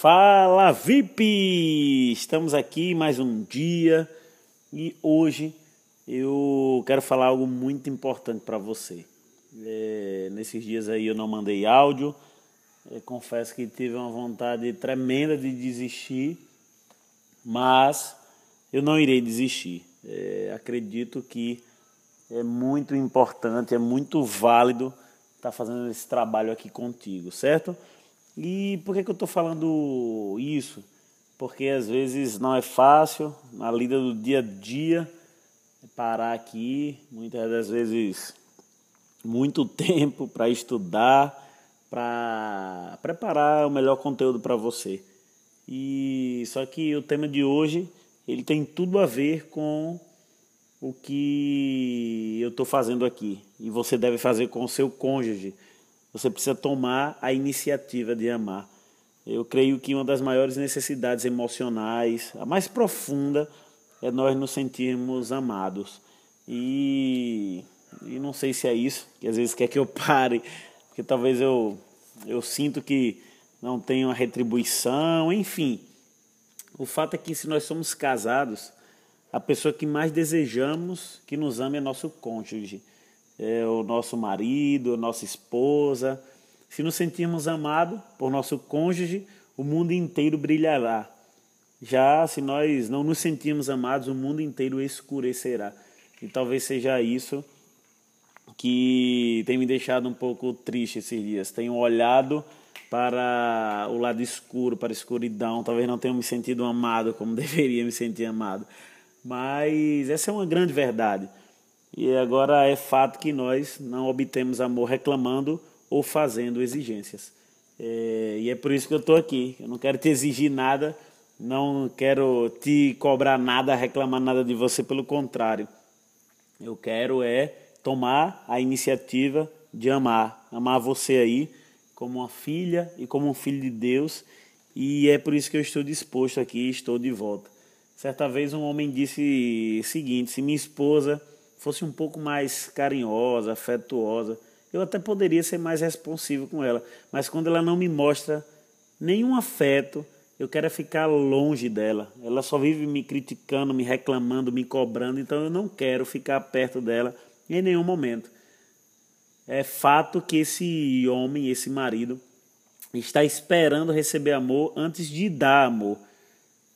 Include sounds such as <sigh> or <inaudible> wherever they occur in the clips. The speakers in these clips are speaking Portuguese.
Fala VIP! Estamos aqui mais um dia e hoje eu quero falar algo muito importante para você. É, nesses dias aí eu não mandei áudio, eu confesso que tive uma vontade tremenda de desistir, mas eu não irei desistir. É, acredito que é muito importante, é muito válido estar tá fazendo esse trabalho aqui contigo, certo? E por que, que eu estou falando isso? Porque às vezes não é fácil, na lida do dia a dia, parar aqui, muitas das vezes muito <laughs> tempo para estudar, para preparar o melhor conteúdo para você. E só que o tema de hoje, ele tem tudo a ver com o que eu estou fazendo aqui. E você deve fazer com o seu cônjuge. Você precisa tomar a iniciativa de amar. Eu creio que uma das maiores necessidades emocionais, a mais profunda, é nós nos sentirmos amados. E, e não sei se é isso, que às vezes quer que eu pare, porque talvez eu, eu sinto que não tenho a retribuição, enfim. O fato é que se nós somos casados, a pessoa que mais desejamos que nos ame é nosso cônjuge, é o nosso marido, a nossa esposa. Se nos sentirmos amados por nosso cônjuge, o mundo inteiro brilhará. Já se nós não nos sentirmos amados, o mundo inteiro escurecerá. E talvez seja isso que tem me deixado um pouco triste esses dias. Tenho olhado para o lado escuro, para a escuridão. Talvez não tenha me sentido amado como <laughs> deveria me sentir amado. Mas essa é uma grande verdade. E agora é fato que nós não obtemos amor reclamando ou fazendo exigências. É, e é por isso que eu estou aqui. Eu não quero te exigir nada, não quero te cobrar nada, reclamar nada de você, pelo contrário. Eu quero é tomar a iniciativa de amar, amar você aí como uma filha e como um filho de Deus. E é por isso que eu estou disposto aqui, estou de volta. Certa vez um homem disse o seguinte: se minha esposa fosse um pouco mais carinhosa, afetuosa, eu até poderia ser mais responsivo com ela. Mas quando ela não me mostra nenhum afeto, eu quero é ficar longe dela. Ela só vive me criticando, me reclamando, me cobrando, então eu não quero ficar perto dela em nenhum momento. É fato que esse homem, esse marido, está esperando receber amor antes de dar amor.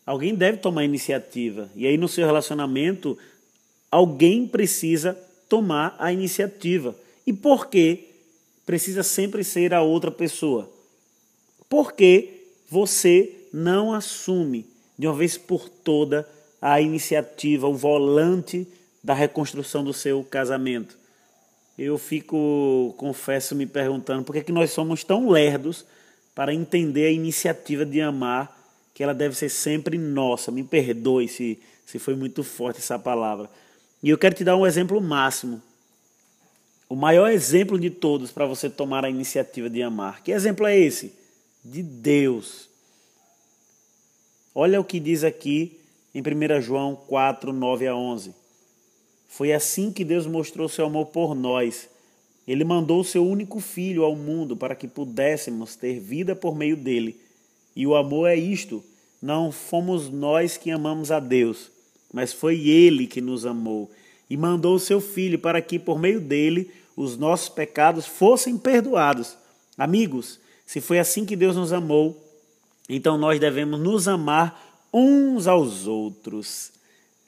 Alguém deve tomar iniciativa. E aí, no seu relacionamento, alguém precisa tomar a iniciativa. E por que precisa sempre ser a outra pessoa? Porque você não assume de uma vez por toda a iniciativa, o volante da reconstrução do seu casamento. Eu fico, confesso, me perguntando por que, é que nós somos tão lerdos para entender a iniciativa de amar que ela deve ser sempre nossa. Me perdoe se, se foi muito forte essa palavra. E eu quero te dar um exemplo máximo. O maior exemplo de todos para você tomar a iniciativa de amar. Que exemplo é esse? De Deus. Olha o que diz aqui em 1 João 4, 9 a 11. Foi assim que Deus mostrou seu amor por nós. Ele mandou o seu único filho ao mundo para que pudéssemos ter vida por meio dele. E o amor é isto: não fomos nós que amamos a Deus, mas foi Ele que nos amou e mandou o seu Filho para que, por meio dele, os nossos pecados fossem perdoados. Amigos, se foi assim que Deus nos amou, então nós devemos nos amar uns aos outros.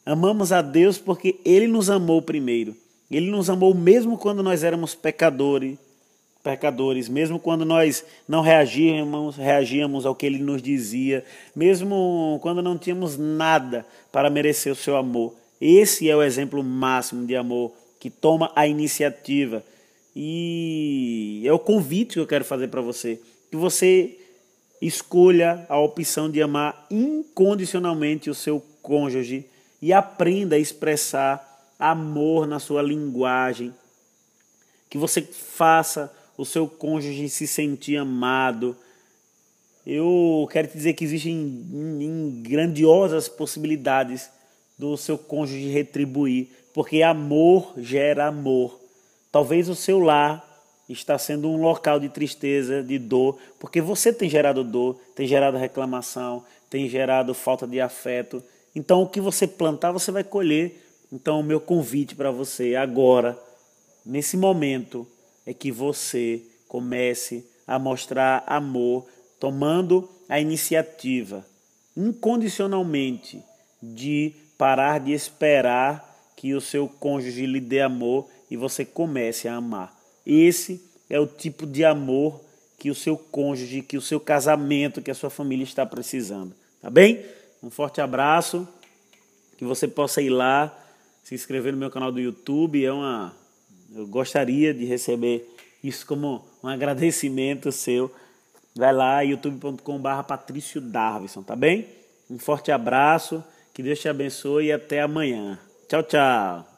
Amamos a Deus porque Ele nos amou primeiro. Ele nos amou mesmo quando nós éramos pecadores, pecadores, mesmo quando nós não reagíamos, reagíamos ao que ele nos dizia, mesmo quando não tínhamos nada para merecer o seu amor. Esse é o exemplo máximo de amor que toma a iniciativa. E é o convite que eu quero fazer para você, que você escolha a opção de amar incondicionalmente o seu cônjuge e aprenda a expressar amor na sua linguagem. Que você faça o seu cônjuge se sentir amado. Eu quero te dizer que existem em grandiosas possibilidades do seu cônjuge retribuir, porque amor gera amor. Talvez o seu lar está sendo um local de tristeza, de dor, porque você tem gerado dor, tem gerado reclamação, tem gerado falta de afeto. Então, o que você plantar, você vai colher. Então, o meu convite para você agora, nesse momento, é que você comece a mostrar amor, tomando a iniciativa incondicionalmente de parar de esperar que o seu cônjuge lhe dê amor e você comece a amar. Esse é o tipo de amor que o seu cônjuge, que o seu casamento, que a sua família está precisando. Tá bem? Um forte abraço. Que você possa ir lá, se inscrever no meu canal do YouTube. É uma, eu gostaria de receber isso como um agradecimento seu. Vai lá, youtube.com.br Patrício Darvison, tá bem? Um forte abraço, que Deus te abençoe e até amanhã. Tchau, tchau.